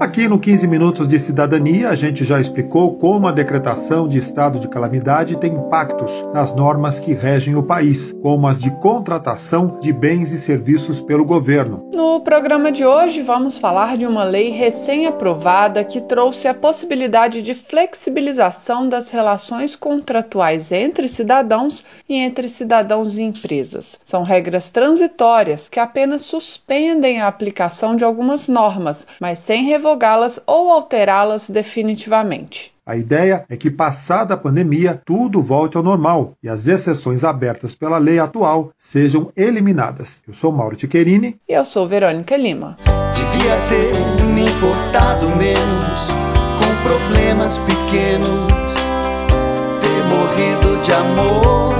Aqui no 15 Minutos de Cidadania, a gente já explicou como a decretação de estado de calamidade tem impactos nas normas que regem o país, como as de contratação de bens e serviços pelo governo. No programa de hoje, vamos falar de uma lei recém-aprovada que trouxe a possibilidade de flexibilização das relações contratuais entre cidadãos e entre cidadãos e empresas. São regras transitórias que apenas suspendem a aplicação de algumas normas, mas sem revogá-las ou alterá-las definitivamente. A ideia é que, passada a pandemia, tudo volte ao normal e as exceções abertas pela lei atual sejam eliminadas. Eu sou Mauro Ticherini. E eu sou Verônica Lima. Devia ter me importado menos com problemas pequenos, ter morrido de amor.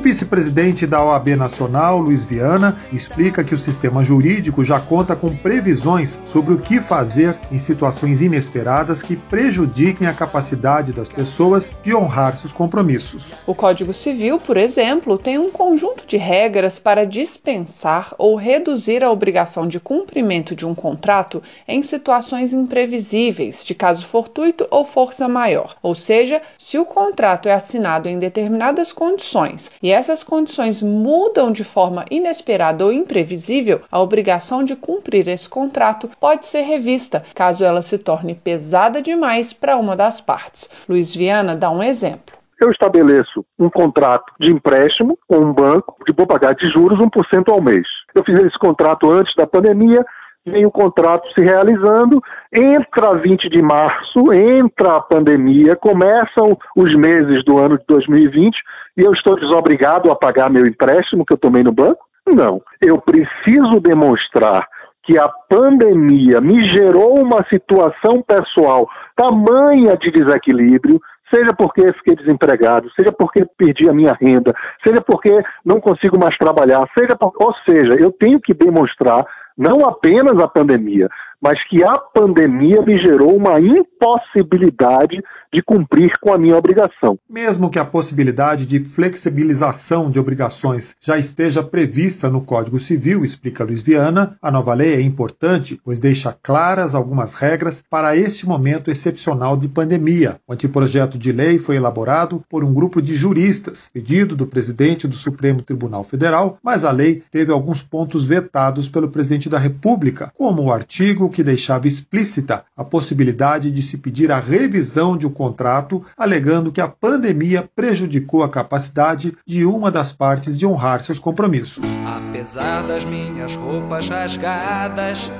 O vice-presidente da OAB Nacional, Luiz Viana, explica que o sistema jurídico já conta com previsões sobre o que fazer em situações inesperadas que prejudiquem a capacidade das pessoas de honrar seus compromissos. O Código Civil, por exemplo, tem um conjunto de regras para dispensar ou reduzir a obrigação de cumprimento de um contrato em situações imprevisíveis, de caso fortuito ou força maior. Ou seja, se o contrato é assinado em determinadas condições e essas condições mudam de forma inesperada ou imprevisível, a obrigação de cumprir esse contrato pode ser revista, caso ela se torne pesada demais para uma das partes. Luiz Viana dá um exemplo. eu estabeleço um contrato de empréstimo com um banco, de vou pagar de juros 1% ao mês. Eu fiz esse contrato antes da pandemia, vem o contrato se realizando, entra 20 de março, entra a pandemia, começam os meses do ano de 2020 e eu estou desobrigado a pagar meu empréstimo que eu tomei no banco? Não. Eu preciso demonstrar que a pandemia me gerou uma situação pessoal tamanha de desequilíbrio, seja porque fiquei desempregado, seja porque perdi a minha renda, seja porque não consigo mais trabalhar, seja por... ou seja, eu tenho que demonstrar não apenas a pandemia, mas que a pandemia me gerou uma impossibilidade de cumprir com a minha obrigação. Mesmo que a possibilidade de flexibilização de obrigações já esteja prevista no Código Civil, explica Luiz Viana, a nova lei é importante, pois deixa claras algumas regras para este momento excepcional de pandemia. O anteprojeto de lei foi elaborado por um grupo de juristas, pedido do presidente do Supremo Tribunal Federal, mas a lei teve alguns pontos vetados pelo presidente da República, como o artigo que deixava explícita a possibilidade de se pedir a revisão de um contrato, alegando que a pandemia prejudicou a capacidade de uma das partes de honrar seus compromissos. Apesar das minhas roupas rasgadas,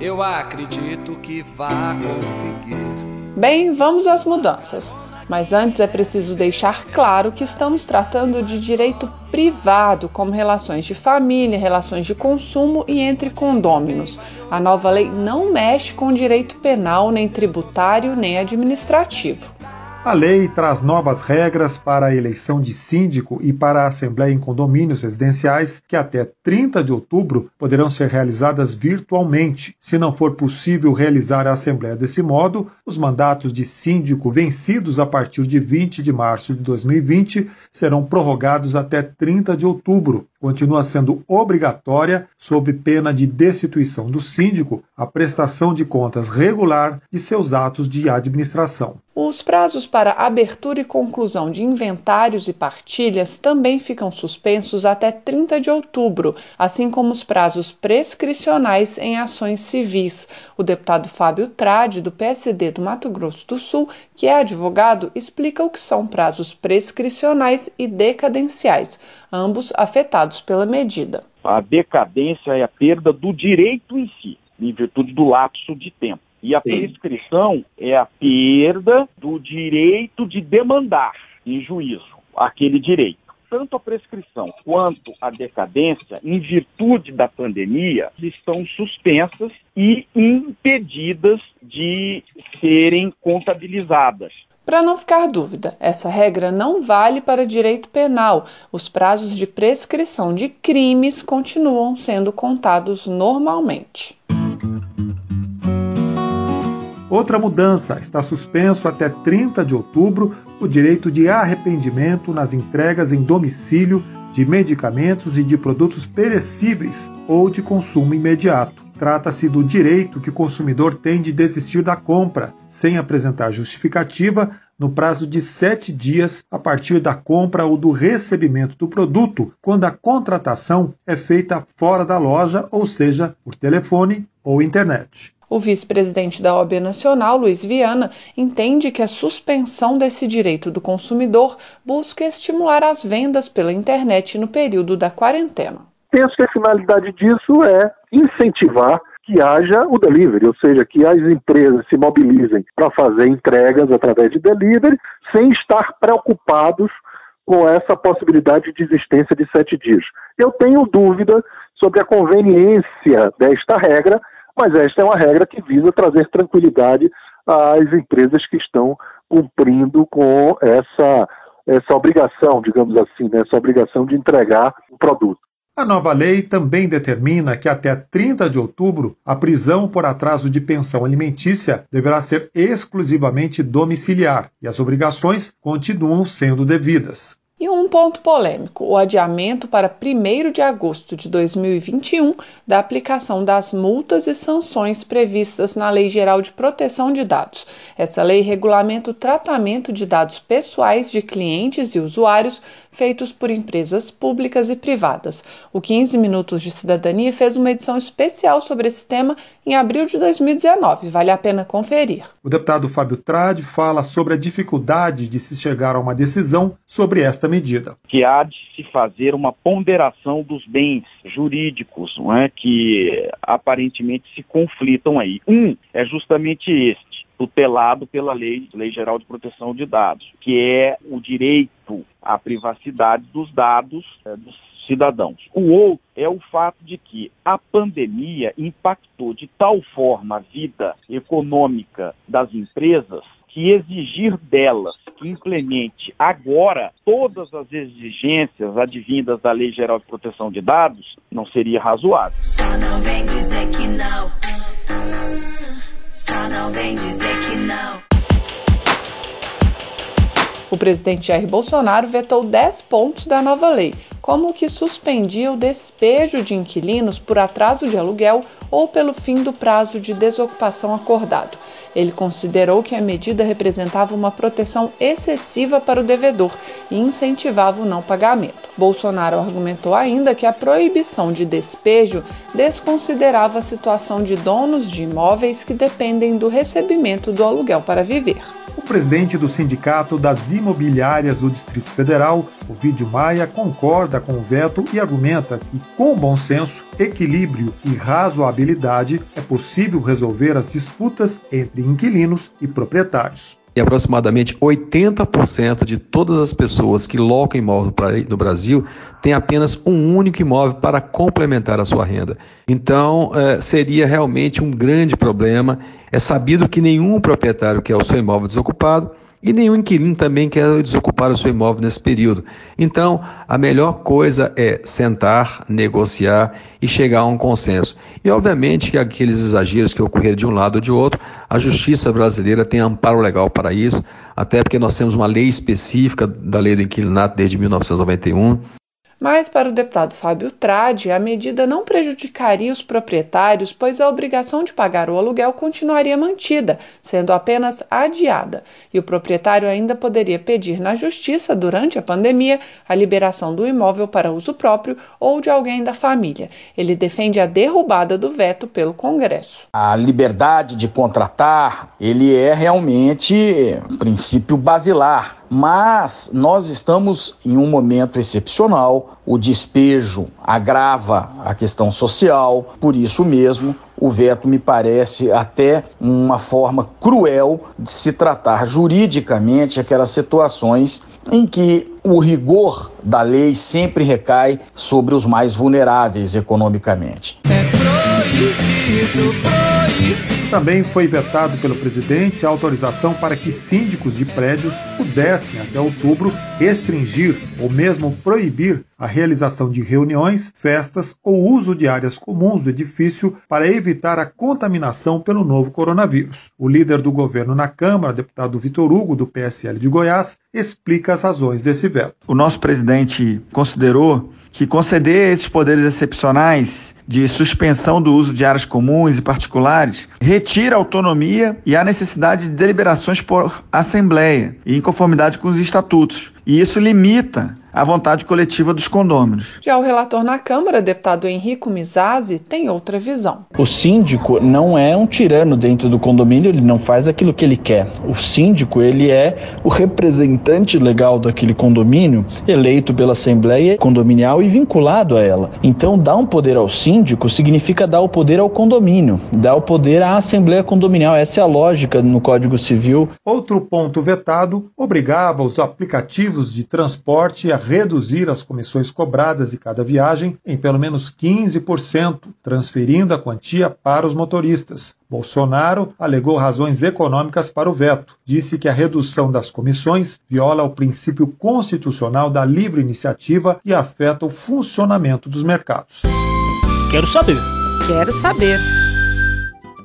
eu acredito que vá conseguir. Bem, vamos às mudanças. Mas antes é preciso deixar claro que estamos tratando de direito privado, como relações de família, relações de consumo e entre condôminos. A nova lei não mexe com direito penal, nem tributário, nem administrativo. A lei traz novas regras para a eleição de síndico e para a assembleia em condomínios residenciais, que até 30 de outubro poderão ser realizadas virtualmente. Se não for possível realizar a assembleia desse modo, os mandatos de síndico vencidos a partir de 20 de março de 2020 serão prorrogados até 30 de outubro. Continua sendo obrigatória, sob pena de destituição do síndico, a prestação de contas regular de seus atos de administração. Os prazos para abertura e conclusão de inventários e partilhas também ficam suspensos até 30 de outubro, assim como os prazos prescricionais em ações civis. O deputado Fábio Trade, do PSD do Mato Grosso do Sul, que é advogado, explica o que são prazos prescricionais e decadenciais, ambos afetados pela medida. A decadência é a perda do direito em si, em virtude do lapso de tempo. E a prescrição é a perda do direito de demandar em juízo aquele direito. Tanto a prescrição quanto a decadência, em virtude da pandemia, estão suspensas e impedidas de serem contabilizadas. Para não ficar dúvida, essa regra não vale para direito penal. Os prazos de prescrição de crimes continuam sendo contados normalmente. Outra mudança: está suspenso até 30 de outubro o direito de arrependimento nas entregas em domicílio de medicamentos e de produtos perecíveis ou de consumo imediato. Trata-se do direito que o consumidor tem de desistir da compra, sem apresentar justificativa, no prazo de sete dias a partir da compra ou do recebimento do produto, quando a contratação é feita fora da loja, ou seja, por telefone ou internet. O vice-presidente da OAB Nacional, Luiz Viana, entende que a suspensão desse direito do consumidor busca estimular as vendas pela internet no período da quarentena. Penso que a finalidade disso é incentivar que haja o delivery, ou seja, que as empresas se mobilizem para fazer entregas através de delivery sem estar preocupados com essa possibilidade de existência de sete dias. Eu tenho dúvida sobre a conveniência desta regra, mas esta é uma regra que visa trazer tranquilidade às empresas que estão cumprindo com essa, essa obrigação, digamos assim, né, essa obrigação de entregar o produto. A nova lei também determina que até 30 de outubro a prisão por atraso de pensão alimentícia deverá ser exclusivamente domiciliar e as obrigações continuam sendo devidas. E um ponto polêmico: o adiamento para 1 de agosto de 2021 da aplicação das multas e sanções previstas na Lei Geral de Proteção de Dados. Essa lei regulamenta o tratamento de dados pessoais de clientes e usuários feitos por empresas públicas e privadas. O 15 Minutos de Cidadania fez uma edição especial sobre esse tema em abril de 2019. Vale a pena conferir. O deputado Fábio Trade fala sobre a dificuldade de se chegar a uma decisão sobre esta medida. Que há de se fazer uma ponderação dos bens jurídicos não é, que aparentemente se conflitam aí. Um é justamente este tutelado pela lei, lei Geral de Proteção de Dados, que é o direito à privacidade dos dados é, dos cidadãos. O outro é o fato de que a pandemia impactou de tal forma a vida econômica das empresas que exigir delas que implemente agora todas as exigências advindas da Lei Geral de Proteção de Dados não seria razoável. Só não vem dizer que não. Vem dizer que não. O presidente Jair Bolsonaro vetou 10 pontos da nova lei, como o que suspendia o despejo de inquilinos por atraso de aluguel ou pelo fim do prazo de desocupação acordado. Ele considerou que a medida representava uma proteção excessiva para o devedor e incentivava o não pagamento. Bolsonaro argumentou ainda que a proibição de despejo desconsiderava a situação de donos de imóveis que dependem do recebimento do aluguel para viver. Presidente do Sindicato das Imobiliárias do Distrito Federal, Ovidio Maia, concorda com o veto e argumenta que, com bom senso, equilíbrio e razoabilidade, é possível resolver as disputas entre inquilinos e proprietários e aproximadamente 80% de todas as pessoas que locam imóvel no Brasil têm apenas um único imóvel para complementar a sua renda. Então, é, seria realmente um grande problema. É sabido que nenhum proprietário quer o seu imóvel desocupado e nenhum inquilino também quer desocupar o seu imóvel nesse período. Então, a melhor coisa é sentar, negociar e chegar a um consenso. E, obviamente, que aqueles exageros que ocorreram de um lado ou de outro, a justiça brasileira tem amparo legal para isso, até porque nós temos uma lei específica da lei do inquilinato desde 1991. Mas, para o deputado Fábio Trade, a medida não prejudicaria os proprietários, pois a obrigação de pagar o aluguel continuaria mantida, sendo apenas adiada, e o proprietário ainda poderia pedir na justiça, durante a pandemia, a liberação do imóvel para uso próprio ou de alguém da família. Ele defende a derrubada do veto pelo Congresso. A liberdade de contratar, ele é realmente um princípio basilar mas nós estamos em um momento excepcional. O despejo agrava a questão social, por isso mesmo o veto me parece até uma forma cruel de se tratar juridicamente aquelas situações em que o rigor da lei sempre recai sobre os mais vulneráveis economicamente. É. Também foi vetado pelo presidente a autorização para que síndicos de prédios pudessem, até outubro, restringir ou mesmo proibir a realização de reuniões, festas ou uso de áreas comuns do edifício para evitar a contaminação pelo novo coronavírus. O líder do governo na Câmara, deputado Vitor Hugo, do PSL de Goiás, explica as razões desse veto. O nosso presidente considerou que conceder esses poderes excepcionais de suspensão do uso de áreas comuns e particulares retira a autonomia e a necessidade de deliberações por assembleia, em conformidade com os estatutos. E isso limita a vontade coletiva dos condôminos. Já o relator na Câmara, deputado Henrico Mizazzi, tem outra visão. O síndico não é um tirano dentro do condomínio, ele não faz aquilo que ele quer. O síndico, ele é o representante legal daquele condomínio, eleito pela Assembleia Condominial e vinculado a ela. Então, dar um poder ao síndico significa dar o poder ao condomínio, dar o poder à Assembleia Condominial. Essa é a lógica no Código Civil. Outro ponto vetado obrigava os aplicativos de transporte a reduzir as comissões cobradas de cada viagem em pelo menos 15%, transferindo a quantia para os motoristas. Bolsonaro alegou razões econômicas para o veto. Disse que a redução das comissões viola o princípio constitucional da livre iniciativa e afeta o funcionamento dos mercados. Quero saber. Quero saber.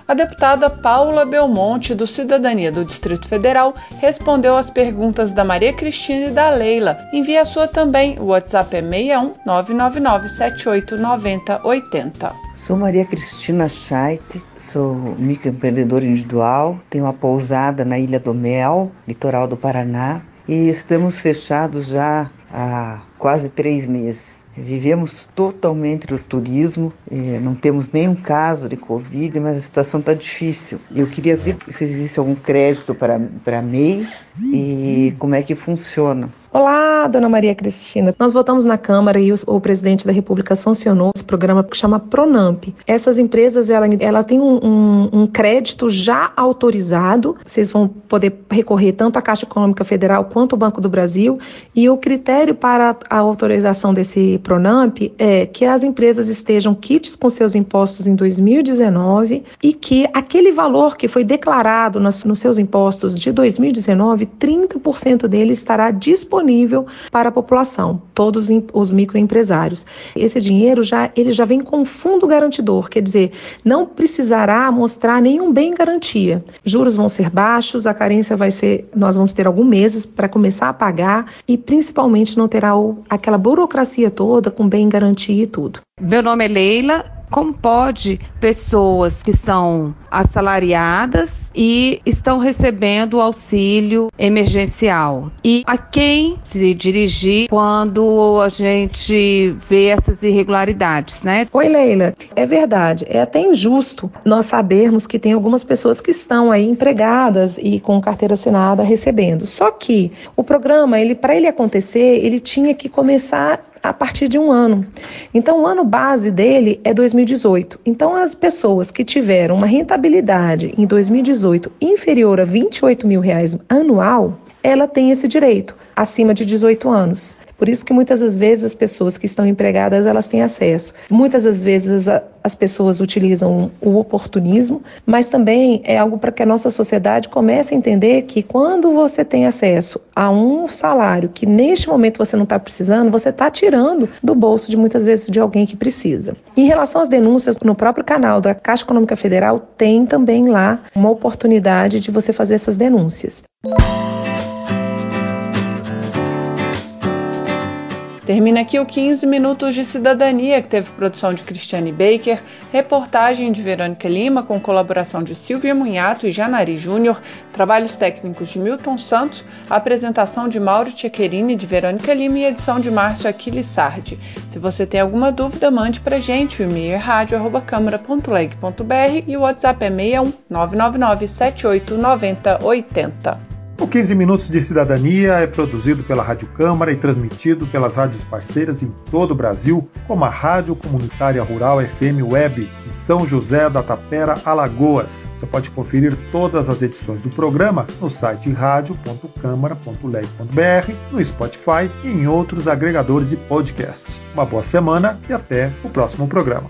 A deputada Paula Belmonte, do Cidadania do Distrito Federal, respondeu às perguntas da Maria Cristina e da Leila. Envie a sua também. O WhatsApp é 61 999 789080. Sou Maria Cristina Scheit, sou microempreendedora individual, tenho uma pousada na Ilha do Mel, litoral do Paraná, e estamos fechados já há quase três meses. Vivemos totalmente do turismo, eh, não temos nenhum caso de Covid, mas a situação está difícil. Eu queria ver se existe algum crédito para, para MEI e como é que funciona. Olá, dona Maria Cristina. Nós votamos na Câmara e o, o, presidente da República sancionou esse programa que chama Pronamp. Essas empresas, ela, ela tem um, um, um, crédito já autorizado. Vocês vão poder recorrer tanto à Caixa Econômica Federal quanto ao Banco do Brasil. E o critério para a autorização desse Pronamp é que as empresas estejam kits com seus impostos em 2019 e que aquele valor que foi declarado nos, nos seus impostos de 2019, 30% dele estará disponível disponível para a população, todos os microempresários. Esse dinheiro já ele já vem com fundo garantidor, quer dizer, não precisará mostrar nenhum bem garantia. Juros vão ser baixos, a carência vai ser, nós vamos ter alguns meses para começar a pagar e principalmente não terá o, aquela burocracia toda com bem garantia e tudo. Meu nome é Leila. Como pode pessoas que são assalariadas e estão recebendo auxílio emergencial. E a quem se dirigir quando a gente vê essas irregularidades, né? Oi, Leila. É verdade. É até injusto nós sabermos que tem algumas pessoas que estão aí empregadas e com carteira assinada recebendo. Só que o programa, ele para ele acontecer, ele tinha que começar a partir de um ano. Então, o ano base dele é 2018. Então, as pessoas que tiveram uma rentabilidade em 2018 inferior a 28 mil reais anual, ela tem esse direito, acima de 18 anos. Por isso que muitas das vezes as pessoas que estão empregadas, elas têm acesso. Muitas das vezes as pessoas utilizam o oportunismo, mas também é algo para que a nossa sociedade comece a entender que quando você tem acesso a um salário que neste momento você não está precisando, você está tirando do bolso de muitas vezes de alguém que precisa. Em relação às denúncias, no próprio canal da Caixa Econômica Federal tem também lá uma oportunidade de você fazer essas denúncias. Termina aqui o 15 Minutos de Cidadania, que teve produção de Cristiane Baker, reportagem de Verônica Lima, com colaboração de Silvia Munhato e Janari Júnior, trabalhos técnicos de Milton Santos, apresentação de Mauro Tchequerini, de Verônica Lima e edição de Márcio Aquiles Sardi. Se você tem alguma dúvida, mande pra gente. O e-mail é rádio.câmara.leg.br e o WhatsApp é 61 999 78 90 80. O 15 Minutos de Cidadania é produzido pela Rádio Câmara e transmitido pelas rádios parceiras em todo o Brasil, como a Rádio Comunitária Rural FM Web de São José da Tapera, Alagoas. Você pode conferir todas as edições do programa no site radio.câmara.leg.br, no Spotify e em outros agregadores de podcasts. Uma boa semana e até o próximo programa.